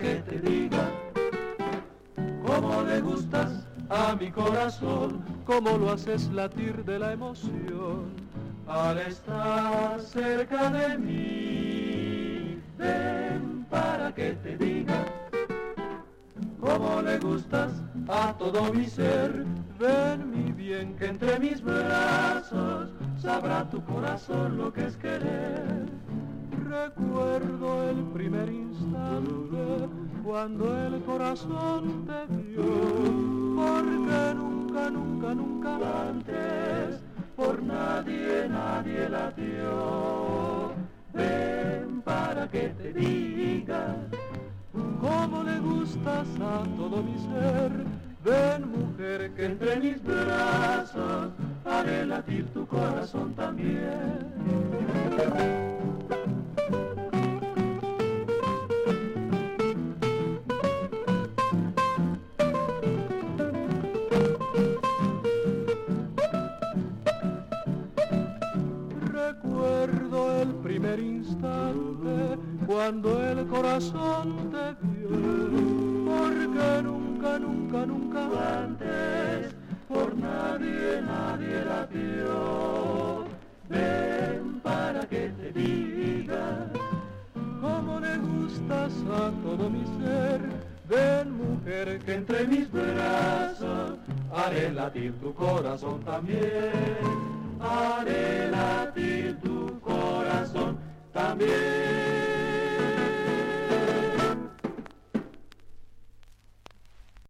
que te diga cómo le gustas a mi corazón, cómo lo haces latir de la emoción al estar cerca de mí. Ven para que te diga cómo le gustas a todo mi ser. Ven mi bien que entre mis brazos sabrá tu corazón lo que es querer. Recuerdo el primer instante cuando el corazón te vio, porque nunca, nunca, nunca antes por nadie, nadie latió. Ven para que te diga cómo le gustas a todo mi ser. Ven mujer que entre mis brazos haré latir tu corazón también. Recuerdo el primer instante cuando el corazón te vio, porque nunca, nunca, nunca antes por nadie, nadie la vio. Ven para que te diga cómo le gustas a todo mi ser. Ven mujer que entre mis brazos haré latir tu corazón también. Haré latir